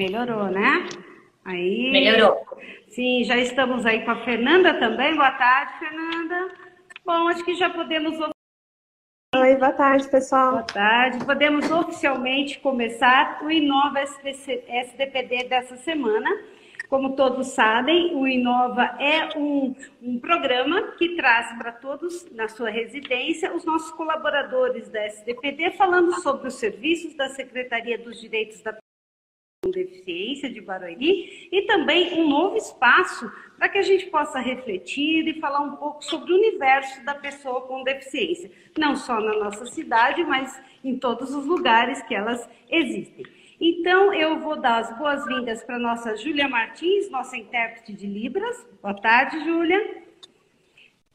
Melhorou né? Aí. Melhorou. Sim, já estamos aí com a Fernanda também. Boa tarde, Fernanda. Bom, acho que já podemos. Oi, boa tarde, pessoal. Boa tarde. Podemos oficialmente começar o Inova SDPD dessa semana. Como todos sabem, o Inova é um, um programa que traz para todos, na sua residência, os nossos colaboradores da SDPD falando sobre os serviços da Secretaria dos Direitos da com deficiência de Barueri e também um novo espaço para que a gente possa refletir e falar um pouco sobre o universo da pessoa com deficiência, não só na nossa cidade, mas em todos os lugares que elas existem. Então, eu vou dar as boas-vindas para a nossa Júlia Martins, nossa intérprete de Libras. Boa tarde, Júlia.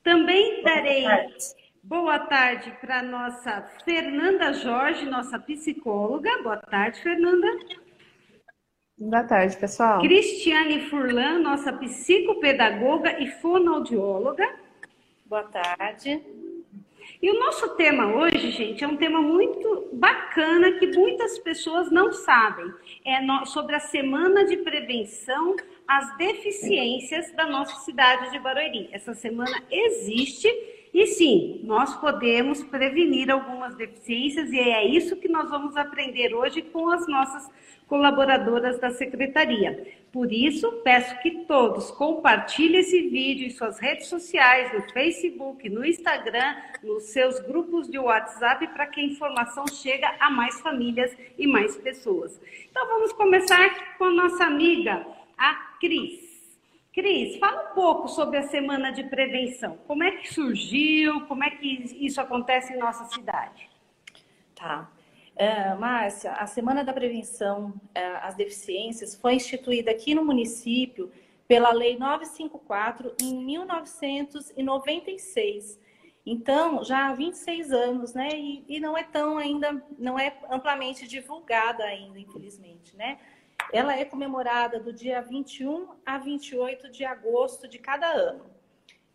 Também darei boa tarde para a nossa Fernanda Jorge, nossa psicóloga. Boa tarde, Fernanda. Boa tarde, pessoal. Cristiane Furlan, nossa psicopedagoga e fonoaudióloga. Boa tarde. E o nosso tema hoje, gente, é um tema muito bacana que muitas pessoas não sabem. É sobre a Semana de Prevenção às Deficiências da nossa cidade de Barueri. Essa semana existe e sim, nós podemos prevenir algumas deficiências e é isso que nós vamos aprender hoje com as nossas colaboradoras da secretaria. Por isso, peço que todos compartilhem esse vídeo em suas redes sociais, no Facebook, no Instagram, nos seus grupos de WhatsApp, para que a informação chegue a mais famílias e mais pessoas. Então, vamos começar com a nossa amiga, a Cris. Cris, fala um pouco sobre a semana de prevenção. Como é que surgiu? Como é que isso acontece em nossa cidade? Tá. Uh, Márcia, a Semana da Prevenção uh, às Deficiências foi instituída aqui no município pela Lei 954 em 1996. Então, já há 26 anos, né? E, e, não é tão ainda, não é amplamente divulgada ainda, infelizmente, né? Ela é comemorada do dia 21 a 28 de agosto de cada ano.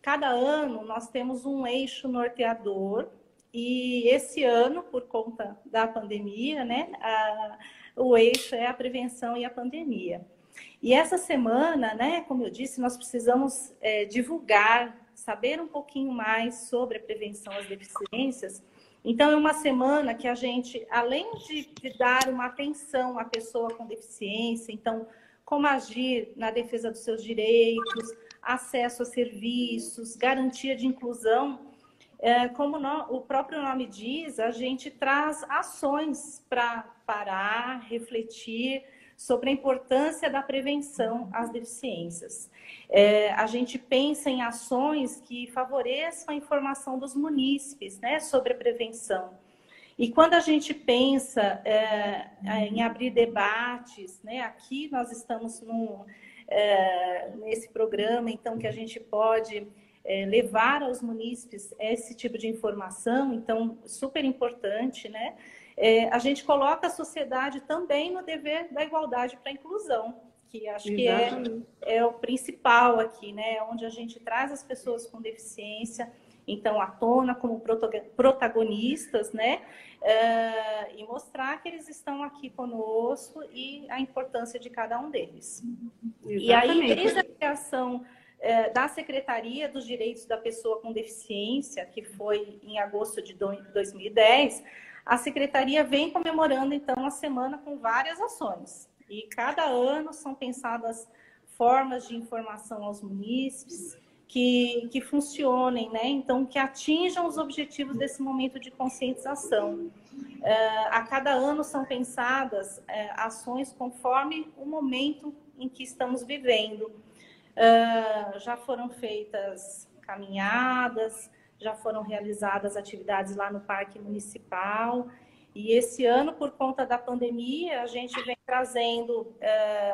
Cada ano nós temos um eixo norteador e esse ano, por conta da pandemia, né, a, o eixo é a prevenção e a pandemia. E essa semana, né, como eu disse, nós precisamos é, divulgar, saber um pouquinho mais sobre a prevenção às deficiências. Então, é uma semana que a gente, além de, de dar uma atenção à pessoa com deficiência, então, como agir na defesa dos seus direitos, acesso a serviços, garantia de inclusão, é, como no, o próprio nome diz, a gente traz ações para parar, refletir sobre a importância da prevenção às deficiências. É, a gente pensa em ações que favoreçam a informação dos munícipes né, sobre a prevenção. E quando a gente pensa é, em abrir debates, né, aqui nós estamos num, é, nesse programa, então, que a gente pode é, levar aos munícipes esse tipo de informação, então, super importante, né? É, a gente coloca a sociedade também no dever da igualdade para a inclusão, que acho Exatamente. que é, é o principal aqui, né? Onde a gente traz as pessoas com deficiência, então, à tona como protagonistas, né? É, e mostrar que eles estão aqui conosco e a importância de cada um deles. Exatamente. E aí, desde a criação é, da Secretaria dos Direitos da Pessoa com Deficiência, que foi em agosto de 2010, a Secretaria vem comemorando, então, a semana com várias ações. E cada ano são pensadas formas de informação aos munícipes que, que funcionem, né? Então, que atinjam os objetivos desse momento de conscientização. É, a cada ano são pensadas é, ações conforme o momento em que estamos vivendo. Uh, já foram feitas caminhadas, já foram realizadas atividades lá no Parque Municipal. E esse ano, por conta da pandemia, a gente vem trazendo uh,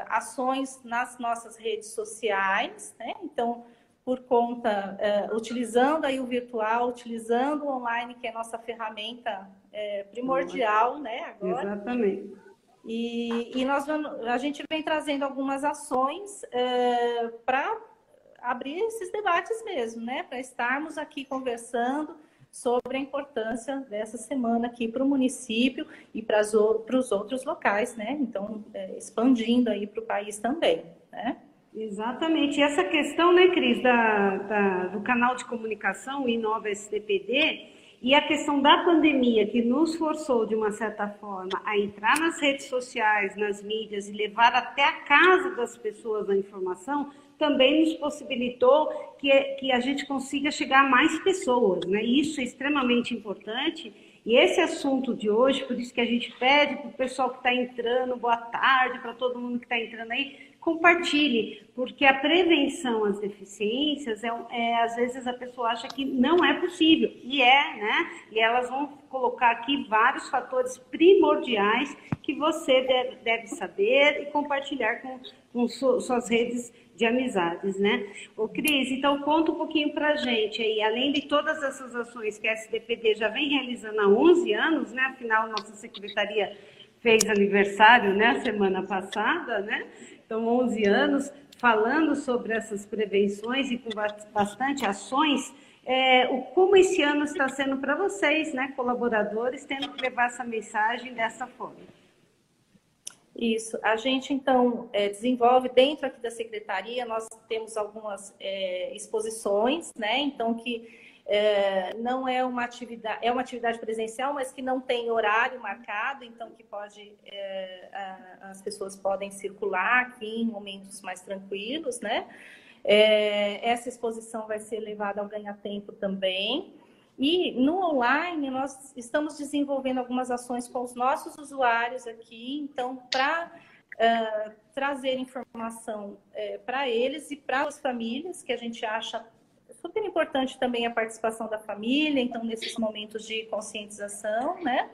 ações nas nossas redes sociais, né? Então, por conta, uh, utilizando aí o virtual, utilizando o online, que é nossa ferramenta é, primordial, né? Agora. Exatamente. E, e nós vamos, a gente vem trazendo algumas ações para abrir esses debates mesmo, né? Para estarmos aqui conversando sobre a importância dessa semana aqui para o município e para os outros locais, né? Então, é, expandindo aí para o país também, né? Exatamente. E essa questão, né, Cris, da, da, do canal de comunicação, Inova STPD, e a questão da pandemia, que nos forçou, de uma certa forma, a entrar nas redes sociais, nas mídias e levar até a casa das pessoas a informação, também nos possibilitou que, que a gente consiga chegar a mais pessoas. Né? Isso é extremamente importante. E esse assunto de hoje, por isso que a gente pede para o pessoal que está entrando, boa tarde para todo mundo que está entrando aí, compartilhe, porque a prevenção às deficiências é, é, às vezes a pessoa acha que não é possível e é, né? E elas vão colocar aqui vários fatores primordiais que você deve, deve saber e compartilhar com, com suas redes de amizades, né? O Cris, então conta um pouquinho para a gente aí, além de todas essas ações que a SDPD já vem realizando há 11 anos, né? Afinal, nossa secretaria fez aniversário, né, semana passada, né? Então, 11 anos falando sobre essas prevenções e com bastante ações. É, o, como esse ano está sendo para vocês, né, colaboradores, tendo que levar essa mensagem dessa forma? Isso. A gente, então, é, desenvolve dentro aqui da secretaria, nós temos algumas é, exposições, né? Então, que é, não é uma atividade, é uma atividade presencial, mas que não tem horário marcado, então que pode é, a, as pessoas podem circular aqui em momentos mais tranquilos, né? É, essa exposição vai ser levada ao ganha-tempo também. E no online, nós estamos desenvolvendo algumas ações com os nossos usuários aqui, então, para uh, trazer informação uh, para eles e para as famílias, que a gente acha super importante também a participação da família, então, nesses momentos de conscientização, né?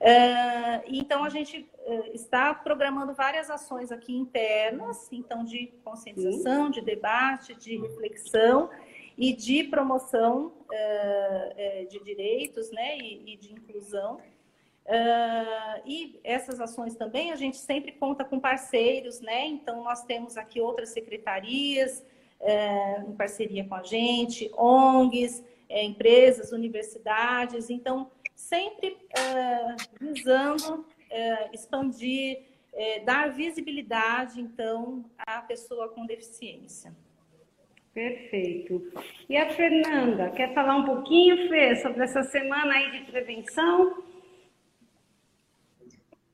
Uh, então, a gente está programando várias ações aqui internas, então, de conscientização, de debate, de reflexão e de promoção uh, de direitos, né, e, e de inclusão. e essas ações também a gente sempre conta com parceiros, né? Então, nós temos aqui outras secretarias, é, em parceria com a gente, ONGs, empresas, universidades. Então, sempre visando expandir, dar visibilidade, então, à pessoa com deficiência. Perfeito. E a Fernanda, quer falar um pouquinho, Fê, sobre essa semana aí de prevenção?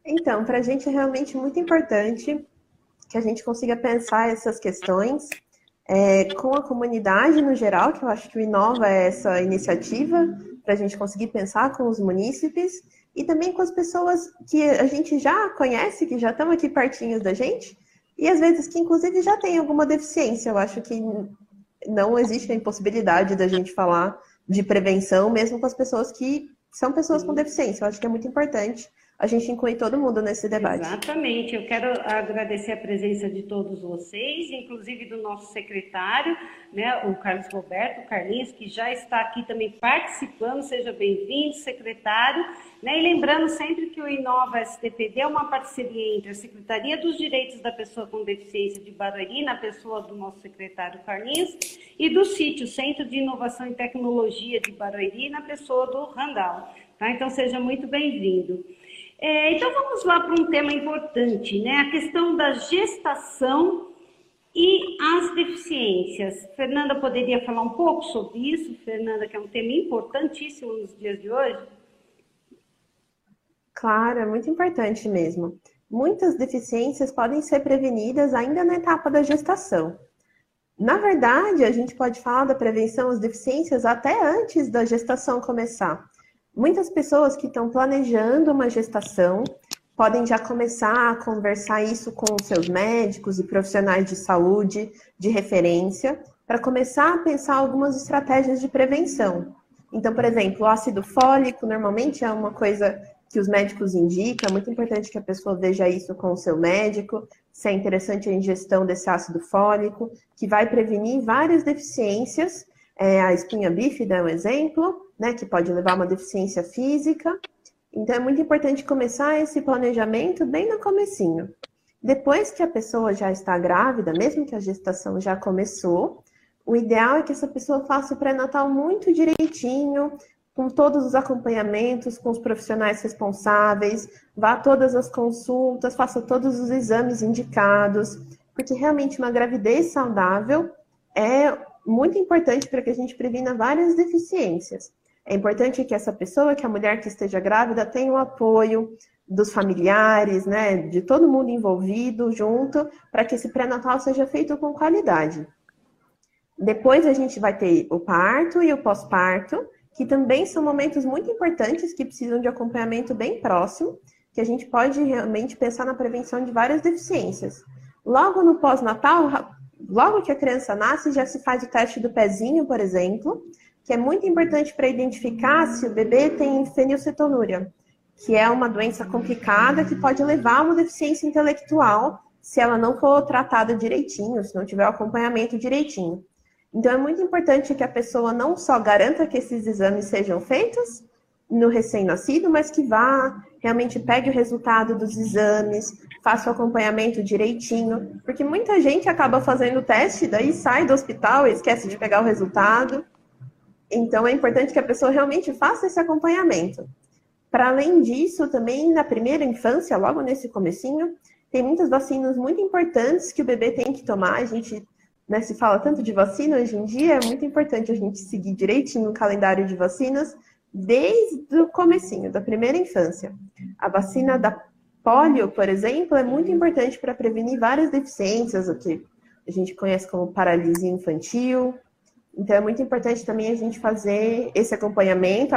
Então, para a gente é realmente muito importante que a gente consiga pensar essas questões é, com a comunidade no geral, que eu acho que o Inova é essa iniciativa para a gente conseguir pensar com os munícipes e também com as pessoas que a gente já conhece, que já estão aqui pertinho da gente, e às vezes que inclusive já tem alguma deficiência. Eu acho que não existe a impossibilidade da gente falar de prevenção, mesmo com as pessoas que são pessoas com deficiência. Eu acho que é muito importante a gente inclui todo mundo nesse debate. Exatamente. Eu quero agradecer a presença de todos vocês, inclusive do nosso secretário, né, o Carlos Roberto, Carlinhos, que já está aqui também participando. Seja bem-vindo, secretário. Né? E lembrando sempre que o Inova STPD é uma parceria entre a Secretaria dos Direitos da Pessoa com Deficiência de Barueri, na pessoa do nosso secretário Carlinhos, e do sítio Centro de Inovação e Tecnologia de Barueri, na pessoa do Randall. Tá? Então, seja muito bem-vindo. É, então vamos lá para um tema importante, né? A questão da gestação e as deficiências. Fernanda poderia falar um pouco sobre isso, Fernanda, que é um tema importantíssimo nos dias de hoje? Claro, é muito importante mesmo. Muitas deficiências podem ser prevenidas ainda na etapa da gestação. Na verdade, a gente pode falar da prevenção às deficiências até antes da gestação começar. Muitas pessoas que estão planejando uma gestação podem já começar a conversar isso com seus médicos e profissionais de saúde de referência para começar a pensar algumas estratégias de prevenção. Então, por exemplo, o ácido fólico normalmente é uma coisa que os médicos indicam, é muito importante que a pessoa veja isso com o seu médico, se é interessante a ingestão desse ácido fólico, que vai prevenir várias deficiências é, a espinha bífida é um exemplo, né, que pode levar a uma deficiência física. Então, é muito importante começar esse planejamento bem no comecinho. Depois que a pessoa já está grávida, mesmo que a gestação já começou, o ideal é que essa pessoa faça o pré-natal muito direitinho, com todos os acompanhamentos, com os profissionais responsáveis, vá a todas as consultas, faça todos os exames indicados, porque realmente uma gravidez saudável é muito importante para que a gente previna várias deficiências. É importante que essa pessoa, que a mulher que esteja grávida, tenha o apoio dos familiares, né, de todo mundo envolvido junto, para que esse pré-natal seja feito com qualidade. Depois a gente vai ter o parto e o pós-parto, que também são momentos muito importantes que precisam de acompanhamento bem próximo, que a gente pode realmente pensar na prevenção de várias deficiências. Logo no pós-natal, logo que a criança nasce, já se faz o teste do pezinho, por exemplo, que é muito importante para identificar se o bebê tem fenilcetonúria, que é uma doença complicada que pode levar a uma deficiência intelectual se ela não for tratada direitinho, se não tiver o acompanhamento direitinho. Então é muito importante que a pessoa não só garanta que esses exames sejam feitos no recém-nascido, mas que vá, realmente pegue o resultado dos exames, faça o acompanhamento direitinho, porque muita gente acaba fazendo o teste, daí sai do hospital e esquece de pegar o resultado. Então é importante que a pessoa realmente faça esse acompanhamento. Para além disso, também na primeira infância, logo nesse comecinho, tem muitas vacinas muito importantes que o bebê tem que tomar. A gente né, se fala tanto de vacina hoje em dia, é muito importante a gente seguir direitinho o calendário de vacinas desde o comecinho, da primeira infância. A vacina da polio, por exemplo, é muito importante para prevenir várias deficiências, o que a gente conhece como paralisia infantil, então é muito importante também a gente fazer esse acompanhamento,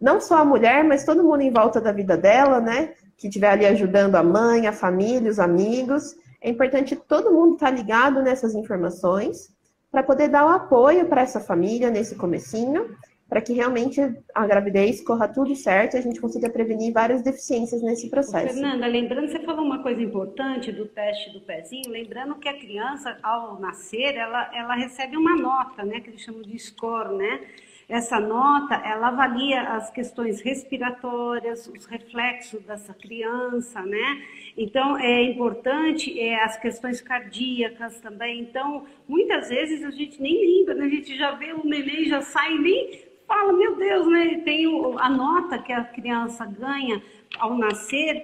não só a mulher, mas todo mundo em volta da vida dela, né? Que estiver ali ajudando a mãe, a família, os amigos. É importante todo mundo estar ligado nessas informações para poder dar o apoio para essa família nesse comecinho para que realmente a gravidez corra tudo certo e a gente consiga prevenir várias deficiências nesse processo. Fernanda, lembrando, você falou uma coisa importante do teste do pezinho, lembrando que a criança, ao nascer, ela, ela recebe uma nota, né, que eles chamam de score, né? Essa nota, ela avalia as questões respiratórias, os reflexos dessa criança, né? Então, é importante é, as questões cardíacas também. Então, muitas vezes a gente nem lembra, né? a gente já vê o neném, já sai, nem fala, meu Deus, né? Tem a nota que a criança ganha ao nascer,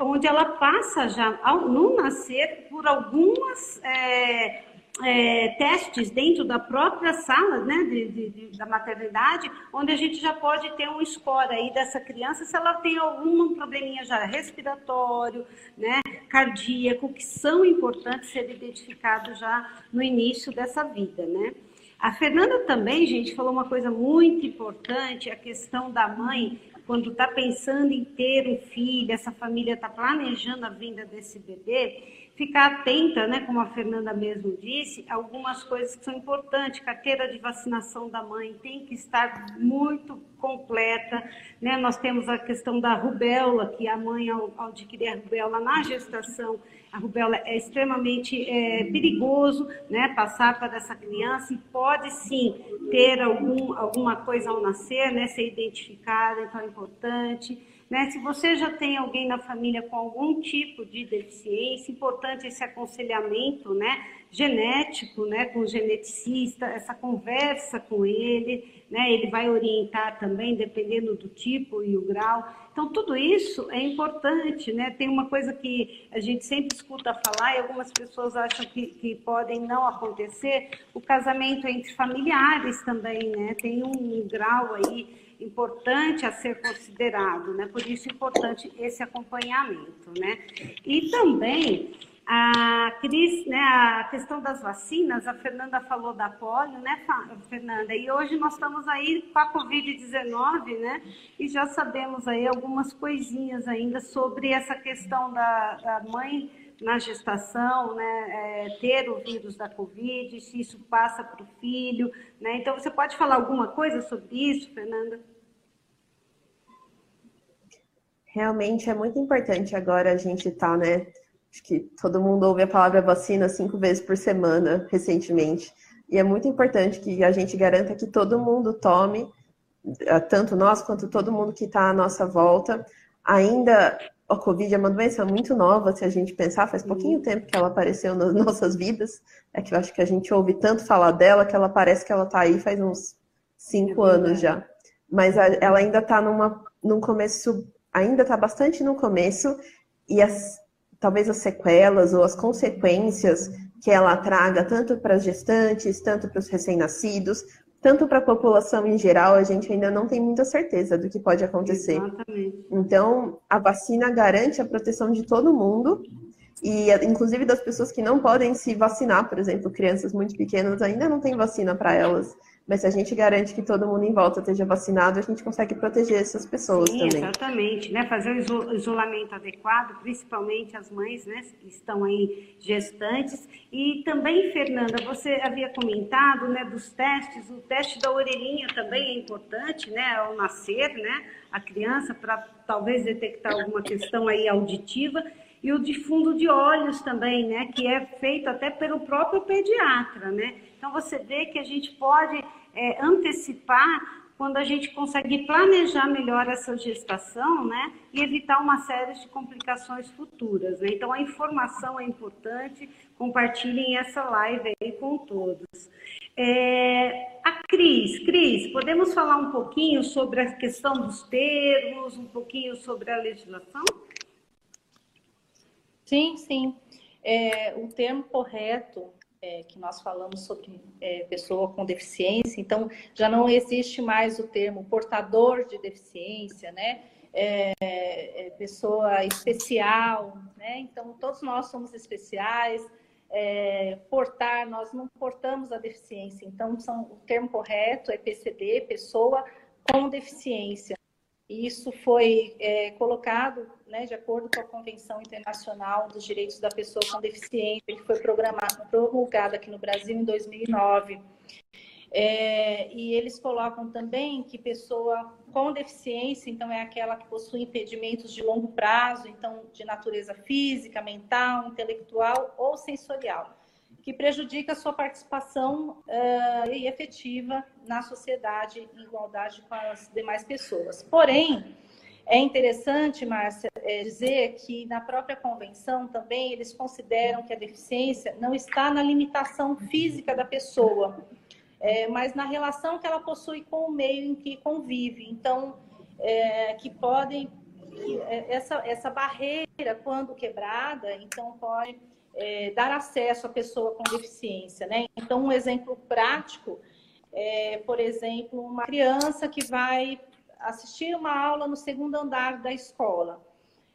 onde ela passa já ao, no nascer por algumas é, é, testes dentro da própria sala né, de, de, de, da maternidade, onde a gente já pode ter um score aí dessa criança se ela tem algum probleminha já respiratório, né, cardíaco, que são importantes ser identificados já no início dessa vida, né? A Fernanda também, gente, falou uma coisa muito importante, a questão da mãe, quando está pensando em ter um filho, essa família está planejando a vinda desse bebê, ficar atenta, né, como a Fernanda mesmo disse, algumas coisas que são importantes. Carteira de vacinação da mãe tem que estar muito completa, né? Nós temos a questão da rubéola, que a mãe ao, ao adquirir a rubéola na gestação, a rubéola é extremamente é, perigoso, né, passar para essa criança e pode sim ter algum, alguma coisa ao nascer, né, ser identificada, então é importante. Né? Se você já tem alguém na família com algum tipo de deficiência, importante esse aconselhamento né, genético né, com o geneticista, essa conversa com ele, né, ele vai orientar também, dependendo do tipo e o grau. Então, tudo isso é importante. Né? Tem uma coisa que a gente sempre escuta falar e algumas pessoas acham que, que podem não acontecer, o casamento entre familiares também, né? tem um grau aí importante a ser considerado, né? Por isso é importante esse acompanhamento, né? E também a Cris, né, a questão das vacinas, a Fernanda falou da polio, né, Fernanda? E hoje nós estamos aí com a Covid-19, né? E já sabemos aí algumas coisinhas ainda sobre essa questão da, da mãe na gestação, né, é, ter o vírus da Covid, se isso passa para o filho, né? Então, você pode falar alguma coisa sobre isso, Fernanda? Realmente é muito importante agora a gente estar, tá, né? Acho que todo mundo ouve a palavra vacina cinco vezes por semana recentemente. E é muito importante que a gente garanta que todo mundo tome, eh, tanto nós quanto todo mundo que está à nossa volta. Ainda a Covid é uma doença muito nova, se a gente pensar, faz pouquinho tempo que ela apareceu nas nossas vidas. É que eu acho que a gente ouve tanto falar dela que ela parece que ela está aí faz uns cinco é anos já. mas ela ainda está num começo, ainda está bastante no começo, e as, talvez as sequelas ou as consequências que ela traga tanto para as gestantes, tanto para os recém-nascidos, tanto para a população em geral, a gente ainda não tem muita certeza do que pode acontecer. Exatamente. Então, a vacina garante a proteção de todo mundo, e inclusive das pessoas que não podem se vacinar, por exemplo, crianças muito pequenas ainda não tem vacina para elas. Mas se a gente garante que todo mundo em volta esteja vacinado, a gente consegue proteger essas pessoas Sim, também. Exatamente, né? Fazer o isolamento adequado, principalmente as mães, né, que estão aí gestantes. E também, Fernanda, você havia comentado, né, dos testes. O teste da orelhinha também é importante, né, ao nascer, né, a criança para talvez detectar alguma questão aí auditiva e o de fundo de olhos também, né, que é feito até pelo próprio pediatra, né? Então você vê que a gente pode é, antecipar quando a gente consegue planejar melhor essa gestação, né, e evitar uma série de complicações futuras, né? Então a informação é importante, compartilhem essa live aí com todos. É, a Cris, Cris, podemos falar um pouquinho sobre a questão dos termos, um pouquinho sobre a legislação? Sim, sim. É, o termo correto é, que nós falamos sobre é, pessoa com deficiência, então já não existe mais o termo portador de deficiência, né? É, é pessoa especial, né? Então todos nós somos especiais. É, portar, nós não portamos a deficiência, então são, o termo correto é PCD, pessoa com deficiência. E isso foi é, colocado né, de acordo com a Convenção Internacional dos Direitos da Pessoa com Deficiência, que foi promulgada aqui no Brasil em 2009. É, e eles colocam também que pessoa com deficiência, então é aquela que possui impedimentos de longo prazo, então de natureza física, mental, intelectual ou sensorial que prejudica a sua participação uh, efetiva na sociedade em igualdade com as demais pessoas. Porém, é interessante, Márcia, é, dizer que na própria convenção também eles consideram que a deficiência não está na limitação física da pessoa, é, mas na relação que ela possui com o meio em que convive. Então, é, que podem essa, essa barreira, quando quebrada, então pode é, dar acesso à pessoa com deficiência, né? Então, um exemplo prático é, por exemplo, uma criança que vai assistir uma aula no segundo andar da escola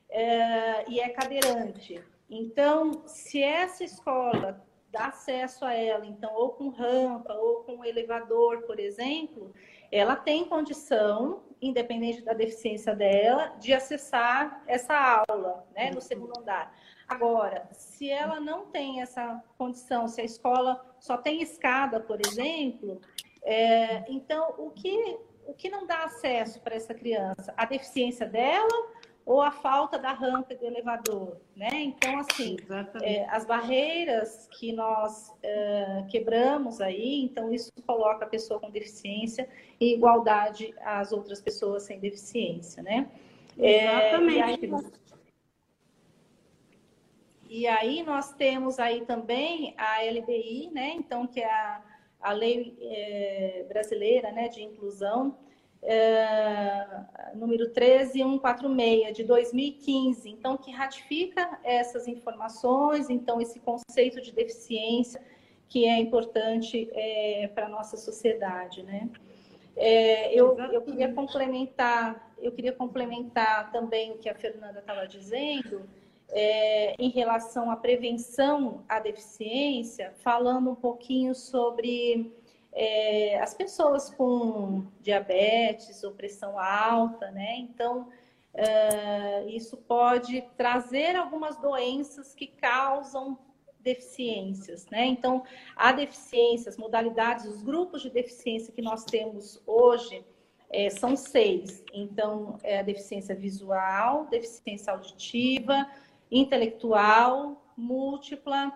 é, e é cadeirante. Então, se essa escola dá acesso a ela, então, ou com rampa, ou com elevador, por exemplo, ela tem condição, independente da deficiência dela, de acessar essa aula, né, no segundo andar. Agora, se ela não tem essa condição, se a escola só tem escada, por exemplo, é, então o que, o que não dá acesso para essa criança? A deficiência dela ou a falta da rampa do elevador, né? Então, assim, é, as barreiras que nós é, quebramos aí, então isso coloca a pessoa com deficiência em igualdade às outras pessoas sem deficiência, né? Exatamente. É, aí, e aí nós temos aí também a LBI, né? Então, que é a, a lei é, brasileira né, de inclusão, é, número 13146, de 2015, então, que ratifica essas informações, então, esse conceito de deficiência que é importante é, para a nossa sociedade, né? É, eu, eu queria complementar, eu queria complementar também o que a Fernanda estava dizendo, é, em relação à prevenção à deficiência, falando um pouquinho sobre é, as pessoas com diabetes ou pressão alta, né? Então, é, isso pode trazer algumas doenças que causam deficiências, né? Então, a deficiência, as modalidades, os grupos de deficiência que nós temos hoje é, são seis. Então, é a deficiência visual, deficiência auditiva, intelectual, múltipla,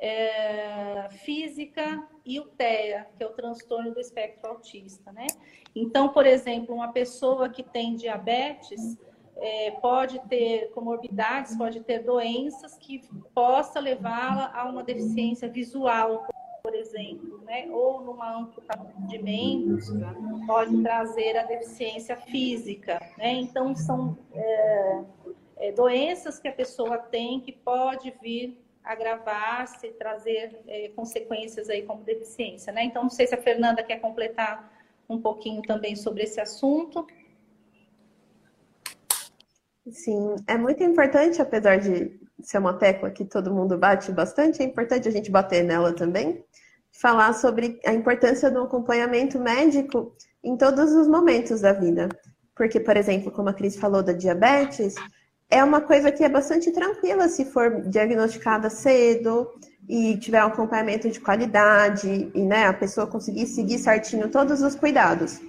é, física e o TEA, que é o transtorno do espectro autista, né? Então, por exemplo, uma pessoa que tem diabetes é, pode ter comorbidades, pode ter doenças que possa levá-la a uma deficiência visual, por exemplo, né, ou numa amputação de membros, pode trazer a deficiência física. Né? Então, são é, é, doenças que a pessoa tem que pode vir agravar-se, trazer é, consequências aí como deficiência. Né? Então, não sei se a Fernanda quer completar um pouquinho também sobre esse assunto. Sim, é muito importante, apesar de ser uma tecla que todo mundo bate bastante, é importante a gente bater nela também, falar sobre a importância do acompanhamento médico em todos os momentos da vida. Porque, por exemplo, como a Cris falou da diabetes, é uma coisa que é bastante tranquila se for diagnosticada cedo e tiver um acompanhamento de qualidade e né, a pessoa conseguir seguir certinho todos os cuidados.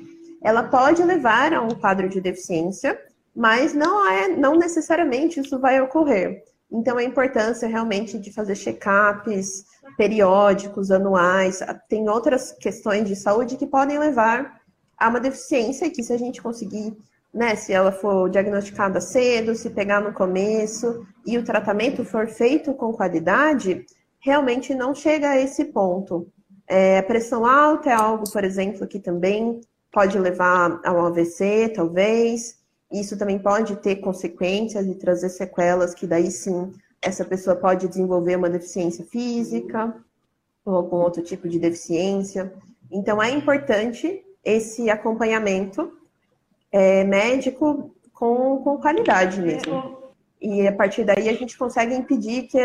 Ela pode levar a um quadro de deficiência, mas não é, não necessariamente isso vai ocorrer. Então, a importância realmente de fazer check-ups periódicos, anuais, tem outras questões de saúde que podem levar a uma deficiência que se a gente conseguir, né, se ela for diagnosticada cedo, se pegar no começo e o tratamento for feito com qualidade, realmente não chega a esse ponto. É, pressão alta é algo, por exemplo, que também pode levar ao AVC, talvez. Isso também pode ter consequências e trazer sequelas que daí sim essa pessoa pode desenvolver uma deficiência física ou algum outro tipo de deficiência. Então é importante esse acompanhamento é, médico com, com qualidade mesmo. E a partir daí a gente consegue impedir que,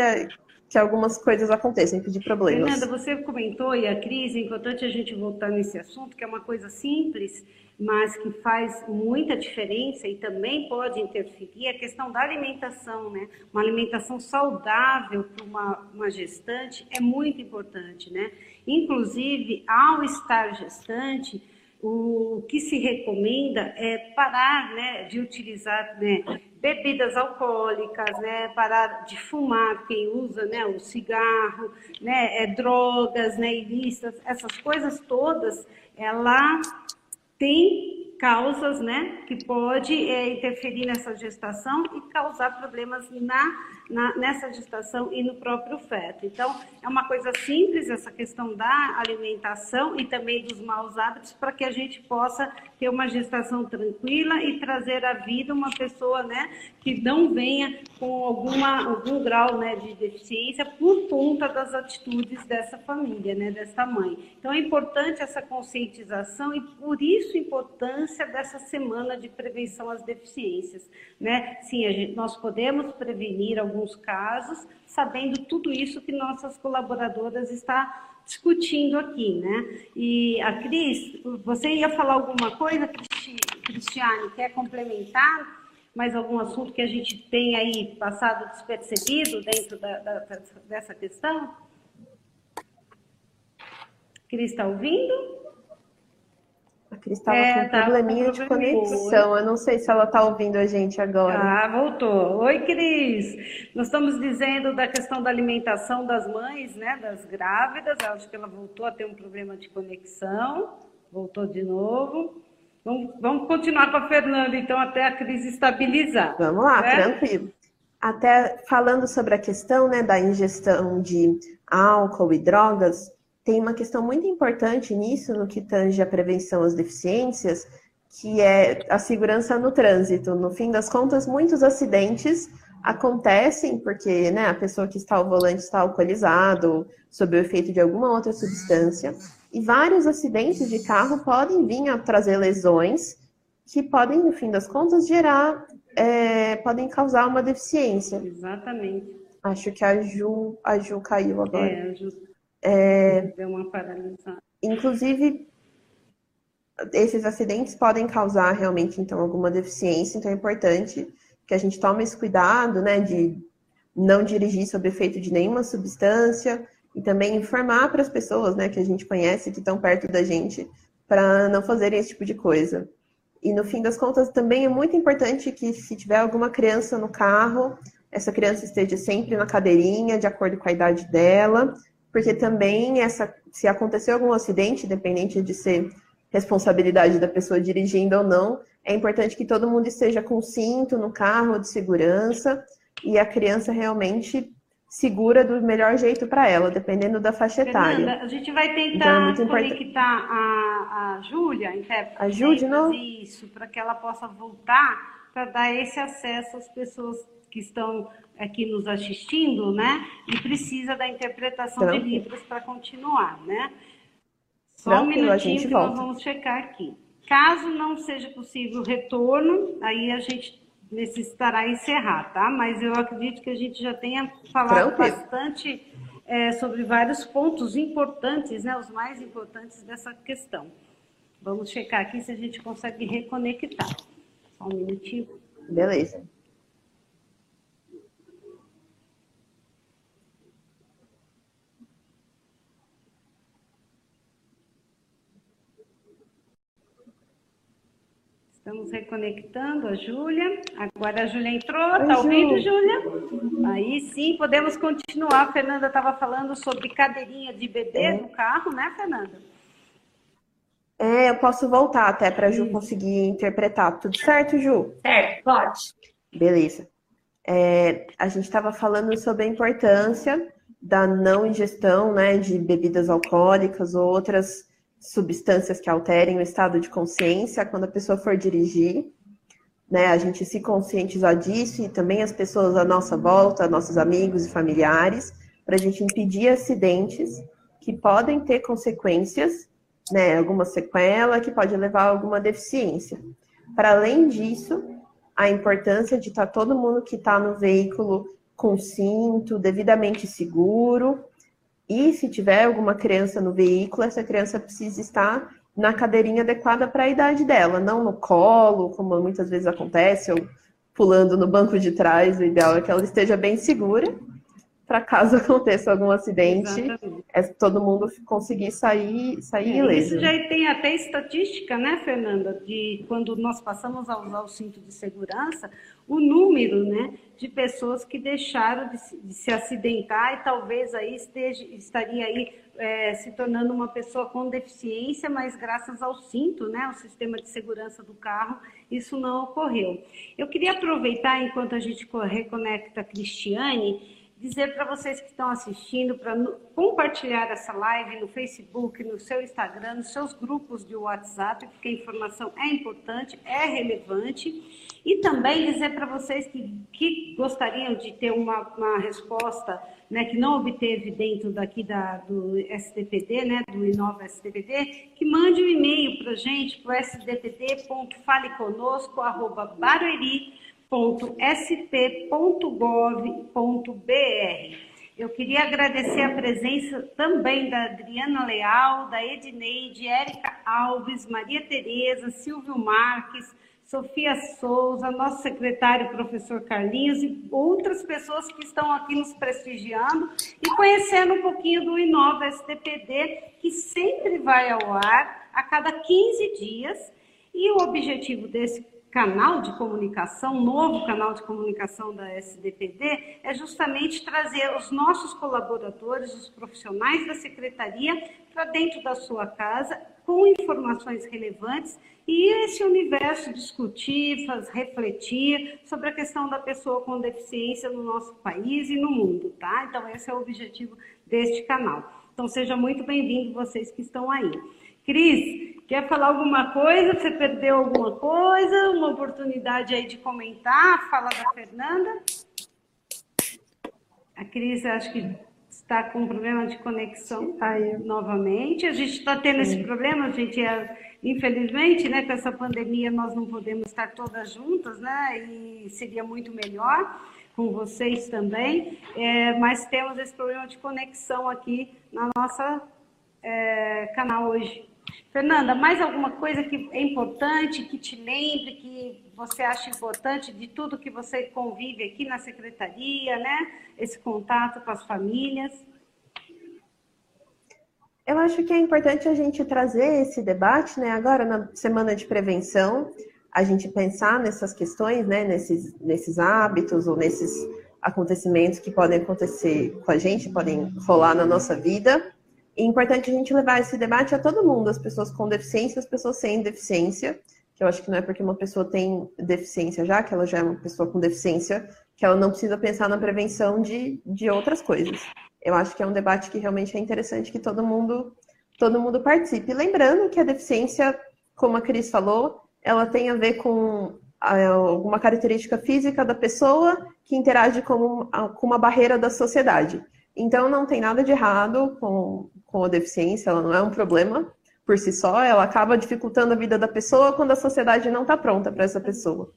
que algumas coisas aconteçam, impedir problemas. Fernanda, você comentou, e a crise, é importante a gente voltar nesse assunto, que é uma coisa simples, mas que faz muita diferença e também pode interferir, a questão da alimentação, né? Uma alimentação saudável para uma, uma gestante é muito importante, né? Inclusive, ao estar gestante, o que se recomenda é parar né, de utilizar né, bebidas alcoólicas, né, parar de fumar, quem usa né, o cigarro, né, é, drogas né, ilícitas, essas coisas todas, ela tem causas, né, que pode é, interferir nessa gestação e causar problemas na na, nessa gestação e no próprio feto. Então, é uma coisa simples essa questão da alimentação e também dos maus hábitos para que a gente possa ter uma gestação tranquila e trazer à vida uma pessoa, né, que não venha com alguma, algum grau, né, de deficiência por conta das atitudes dessa família, né, dessa mãe. Então, é importante essa conscientização e por isso a importância dessa semana de prevenção às deficiências, né? Sim, gente, nós podemos prevenir alguns alguns casos, sabendo tudo isso que nossas colaboradoras está discutindo aqui, né? E a Cris, você ia falar alguma coisa, Cristiane, quer complementar mais algum assunto que a gente tem aí passado despercebido dentro da, da, dessa questão? Cris, está ouvindo? A Cris estava é, com um probleminha de conexão. Eu não sei se ela está ouvindo a gente agora. Ah, voltou. Oi, Cris. Nós estamos dizendo da questão da alimentação das mães, né? Das grávidas. Eu acho que ela voltou a ter um problema de conexão. Voltou de novo. Vamos, vamos continuar com a Fernanda, então, até a crise estabilizar. Vamos lá, né? tranquilo. Até falando sobre a questão né, da ingestão de álcool e drogas, tem uma questão muito importante nisso, no que tange a prevenção às deficiências, que é a segurança no trânsito. No fim das contas, muitos acidentes acontecem porque né, a pessoa que está ao volante está alcoolizado, sob o efeito de alguma outra substância. E vários acidentes de carro podem vir a trazer lesões que podem, no fim das contas, gerar, é, podem causar uma deficiência. Exatamente. Acho que a Ju, a Ju caiu agora. É, a Ju é, Deu uma paralisada. Inclusive, esses acidentes podem causar realmente, então, alguma deficiência, então é importante que a gente tome esse cuidado, né, de não dirigir sob efeito de nenhuma substância e também informar para as pessoas, né, que a gente conhece, que estão perto da gente, para não fazerem esse tipo de coisa. E no fim das contas, também é muito importante que se tiver alguma criança no carro, essa criança esteja sempre na cadeirinha, de acordo com a idade dela, porque também essa, se acontecer algum acidente, independente de ser responsabilidade da pessoa dirigindo ou não, é importante que todo mundo esteja com cinto no carro de segurança e a criança realmente segura do melhor jeito para ela, dependendo da faixa etária. Fernanda, a gente vai tentar então, é conectar a, a Júlia, a Júlia, não? isso, para que ela possa voltar para dar esse acesso às pessoas que estão aqui nos assistindo, né? E precisa da interpretação Tranquilo. de livros para continuar, né? Só Tranquilo, um minutinho que volta. nós vamos checar aqui. Caso não seja possível o retorno, aí a gente necessitará encerrar, tá? Mas eu acredito que a gente já tenha falado Tranquilo. bastante é, sobre vários pontos importantes, né? Os mais importantes dessa questão. Vamos checar aqui se a gente consegue reconectar. Só um minutinho. Beleza. Estamos reconectando a Júlia. Agora a Júlia entrou. Está ouvindo, Júlia? Aí sim, podemos continuar. A Fernanda estava falando sobre cadeirinha de bebê é. no carro, né, Fernanda? É, eu posso voltar até para a Ju conseguir interpretar. Tudo certo, Ju? Certo, pode. Beleza. É, a gente estava falando sobre a importância da não ingestão né, de bebidas alcoólicas ou outras substâncias que alterem o estado de consciência quando a pessoa for dirigir. Né, a gente se conscientizar disso e também as pessoas à nossa volta, nossos amigos e familiares, para a gente impedir acidentes que podem ter consequências, né, alguma sequela que pode levar a alguma deficiência. Para além disso, a importância de estar tá todo mundo que está no veículo com cinto, devidamente seguro, e se tiver alguma criança no veículo, essa criança precisa estar na cadeirinha adequada para a idade dela, não no colo, como muitas vezes acontece, ou pulando no banco de trás. O ideal é que ela esteja bem segura para caso aconteça algum acidente, é todo mundo conseguir sair, sair é, ileso. Isso já tem até estatística, né, Fernanda, de quando nós passamos a usar o cinto de segurança, o número, né, de pessoas que deixaram de, de se acidentar e talvez aí esteja, estaria aí é, se tornando uma pessoa com deficiência, mas graças ao cinto, né, o sistema de segurança do carro, isso não ocorreu. Eu queria aproveitar enquanto a gente reconecta a Cristiane dizer para vocês que estão assistindo para compartilhar essa live no Facebook, no seu Instagram, nos seus grupos de WhatsApp, porque a informação é importante, é relevante. E também dizer para vocês que, que gostariam de ter uma, uma resposta né, que não obteve dentro daqui da, do STPD, né, do Inova STPD, que mande um e-mail para a gente, para o sdpd.faleconosco.barueri.com www.sp.gov.br. Eu queria agradecer a presença também da Adriana Leal, da Edneide, Érica Alves, Maria Tereza, Silvio Marques, Sofia Souza, nosso secretário, professor Carlinhos, e outras pessoas que estão aqui nos prestigiando e conhecendo um pouquinho do Inova STPD, que sempre vai ao ar a cada 15 dias. E o objetivo desse canal de comunicação, novo canal de comunicação da SDPD, é justamente trazer os nossos colaboradores, os profissionais da secretaria, para dentro da sua casa, com informações relevantes e esse universo discutir, faz, refletir sobre a questão da pessoa com deficiência no nosso país e no mundo, tá? Então, esse é o objetivo deste canal. Então, seja muito bem-vindo vocês que estão aí. Cris, quer falar alguma coisa? Você perdeu alguma coisa? Uma oportunidade aí de comentar? Fala da Fernanda. A Cris, acho que está com um problema de conexão aí novamente. A gente está tendo esse problema, gente. É, infelizmente, né, com essa pandemia, nós não podemos estar todas juntas, né? E seria muito melhor com vocês também. É, mas temos esse problema de conexão aqui na nossa é, canal hoje. Fernanda, mais alguma coisa que é importante, que te lembre, que você acha importante de tudo que você convive aqui na secretaria, né? Esse contato com as famílias? Eu acho que é importante a gente trazer esse debate, né? Agora na semana de prevenção, a gente pensar nessas questões, né? Nesses, nesses hábitos ou nesses acontecimentos que podem acontecer com a gente, podem rolar na nossa vida é importante a gente levar esse debate a todo mundo, as pessoas com deficiência, as pessoas sem deficiência, que eu acho que não é porque uma pessoa tem deficiência já, que ela já é uma pessoa com deficiência, que ela não precisa pensar na prevenção de, de outras coisas. Eu acho que é um debate que realmente é interessante que todo mundo, todo mundo participe. Lembrando que a deficiência, como a Cris falou, ela tem a ver com alguma característica física da pessoa que interage com, com uma barreira da sociedade. Então, não tem nada de errado com, com a deficiência, ela não é um problema por si só, ela acaba dificultando a vida da pessoa quando a sociedade não está pronta para essa pessoa.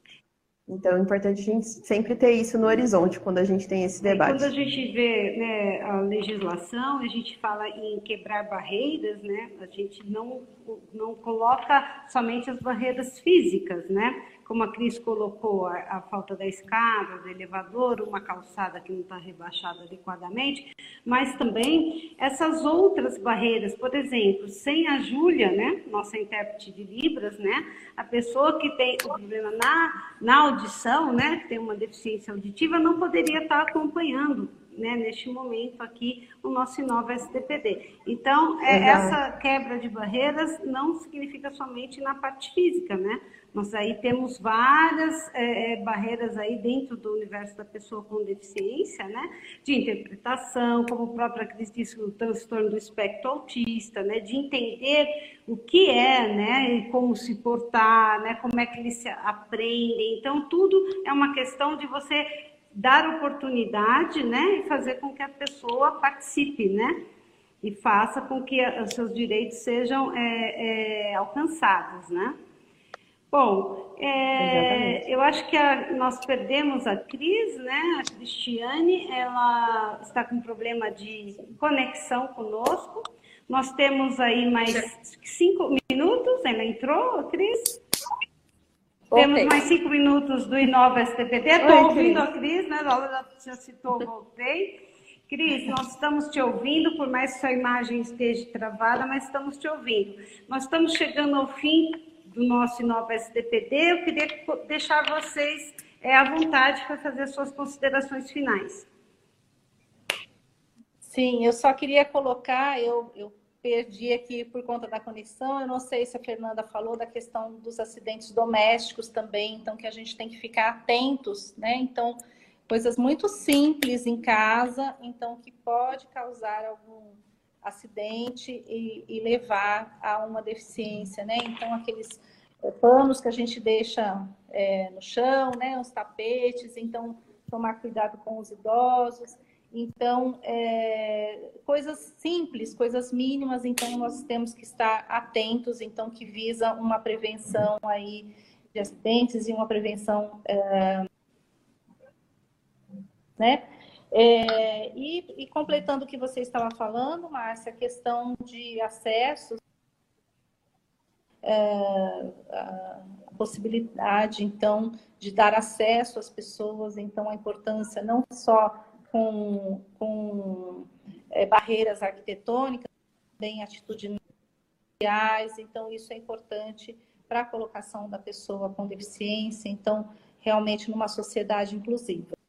Então, é importante a gente sempre ter isso no horizonte quando a gente tem esse debate. Quando a gente vê né, a legislação, a gente fala em quebrar barreiras, né? A gente não, não coloca somente as barreiras físicas, né? Como a Cris colocou, a, a, falta da escada, do elevador, uma calçada que não está rebaixada adequadamente, mas também essas outras barreiras, por exemplo, sem a Júlia, né, nossa intérprete de Libras, né, a pessoa que tem o problema na, na audição, né, que tem uma deficiência auditiva, não poderia estar tá acompanhando né, neste momento aqui o nosso Inova STPD. Então, é, essa quebra de barreiras não significa somente na parte física, né? Nós aí temos várias é, é, barreiras aí dentro do universo da pessoa com deficiência, né? De interpretação, como a própria Cris disse, o transtorno do espectro autista, né? De entender o que é, né? E como se portar, né? Como é que eles se aprendem. Então, tudo é uma questão de você dar oportunidade, né? E fazer com que a pessoa participe, né? E faça com que os seus direitos sejam é, é, alcançados, né? Bom, é, eu acho que a, nós perdemos a Cris, né? A Cristiane, ela está com problema de conexão conosco. Nós temos aí mais cinco minutos. Ela entrou, Cris? Temos mais cinco minutos do Inova STPD. Estou ouvindo Cris. a Cris, né? Ela já citou, voltei. Cris, nós estamos te ouvindo, por mais que sua imagem esteja travada, mas estamos te ouvindo. Nós estamos chegando ao fim do nosso Inova SDPD, eu queria deixar vocês é, à vontade para fazer suas considerações finais. Sim, eu só queria colocar, eu, eu perdi aqui por conta da conexão, eu não sei se a Fernanda falou da questão dos acidentes domésticos também, então que a gente tem que ficar atentos, né? Então, coisas muito simples em casa, então que pode causar algum acidente e, e levar a uma deficiência, né? Então, aqueles é, panos que a gente deixa é, no chão, né? Os tapetes, então, tomar cuidado com os idosos. Então, é, coisas simples, coisas mínimas, então nós temos que estar atentos, então, que visa uma prevenção aí de acidentes e uma prevenção, é, né? É, e, e, completando o que você estava falando, Márcia, a questão de acesso, é, a possibilidade, então, de dar acesso às pessoas, então, a importância não só com, com é, barreiras arquitetônicas, também atitudinais, então, isso é importante para a colocação da pessoa com deficiência, então, realmente numa sociedade inclusiva.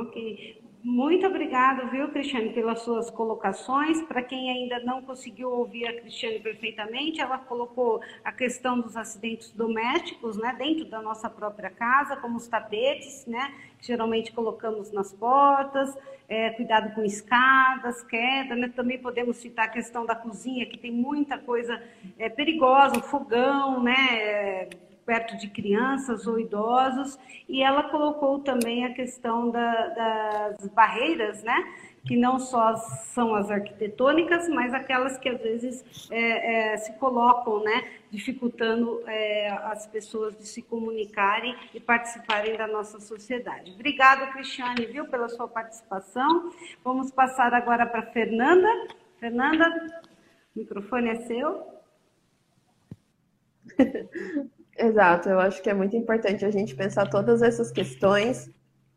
Ok. Muito obrigada, viu, Cristiane, pelas suas colocações. Para quem ainda não conseguiu ouvir a Cristiane perfeitamente, ela colocou a questão dos acidentes domésticos, né, dentro da nossa própria casa, como os tapetes, né, que geralmente colocamos nas portas, é, cuidado com escadas, queda, né, também podemos citar a questão da cozinha, que tem muita coisa é, perigosa, fogão, né, é, perto de crianças ou idosos, e ela colocou também a questão da, das barreiras, né? que não só são as arquitetônicas, mas aquelas que às vezes é, é, se colocam, né, dificultando é, as pessoas de se comunicarem e participarem da nossa sociedade. Obrigada, Cristiane, viu, pela sua participação. Vamos passar agora para Fernanda. Fernanda, o microfone é seu. Exato, eu acho que é muito importante a gente pensar todas essas questões,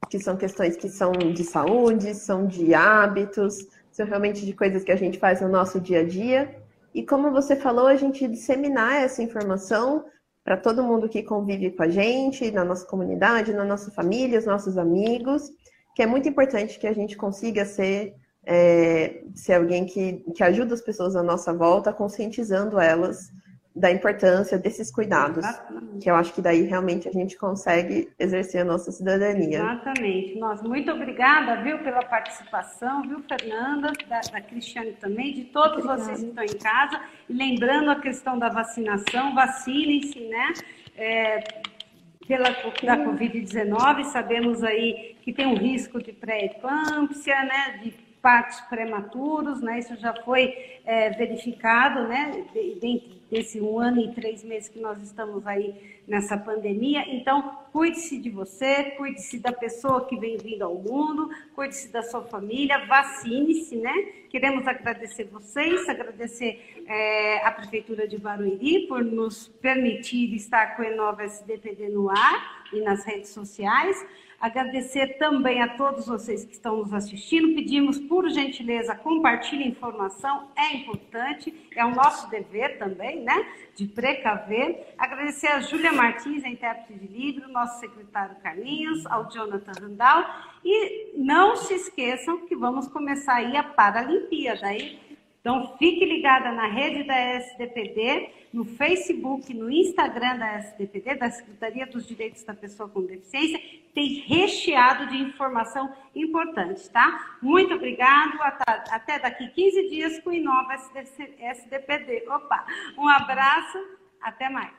que são questões que são de saúde, são de hábitos, são realmente de coisas que a gente faz no nosso dia a dia. E como você falou, a gente disseminar essa informação para todo mundo que convive com a gente, na nossa comunidade, na nossa família, os nossos amigos, que é muito importante que a gente consiga ser, é, ser alguém que, que ajuda as pessoas à nossa volta, conscientizando elas da importância desses cuidados, Exatamente. que eu acho que daí realmente a gente consegue exercer a nossa cidadania. Exatamente. Nós muito obrigada, viu, pela participação, viu, Fernanda, da, da Cristiane também, de todos obrigada. vocês que estão em casa, e lembrando a questão da vacinação, vacinem-se, né? É, pela da Covid-19, sabemos aí que tem um risco de pré-eclâmpsia, né, de partos prematuros, né? Isso já foi é, verificado, né? Dentro desse um ano e três meses que nós estamos aí nessa pandemia. Então, cuide-se de você, cuide-se da pessoa que vem vindo ao mundo, cuide-se da sua família, vacine-se, né? Queremos agradecer vocês, agradecer é, a Prefeitura de Barueri por nos permitir estar com o Enova SDPD no ar e nas redes sociais. Agradecer também a todos vocês que estão nos assistindo. Pedimos, por gentileza, compartilhe informação, é importante, é o nosso dever também, né? De precaver. Agradecer a Júlia Martins, a intérprete de livro, nosso secretário Carlinhos, ao Jonathan Randall. E não se esqueçam que vamos começar aí a Paralimpíada. Aí então, fique ligada na rede da SDPD, no Facebook, no Instagram da SDPD, da Secretaria dos Direitos da Pessoa com Deficiência. Tem recheado de informação importante, tá? Muito obrigado. Até daqui 15 dias com o Inova SDPD. Opa! Um abraço. Até mais.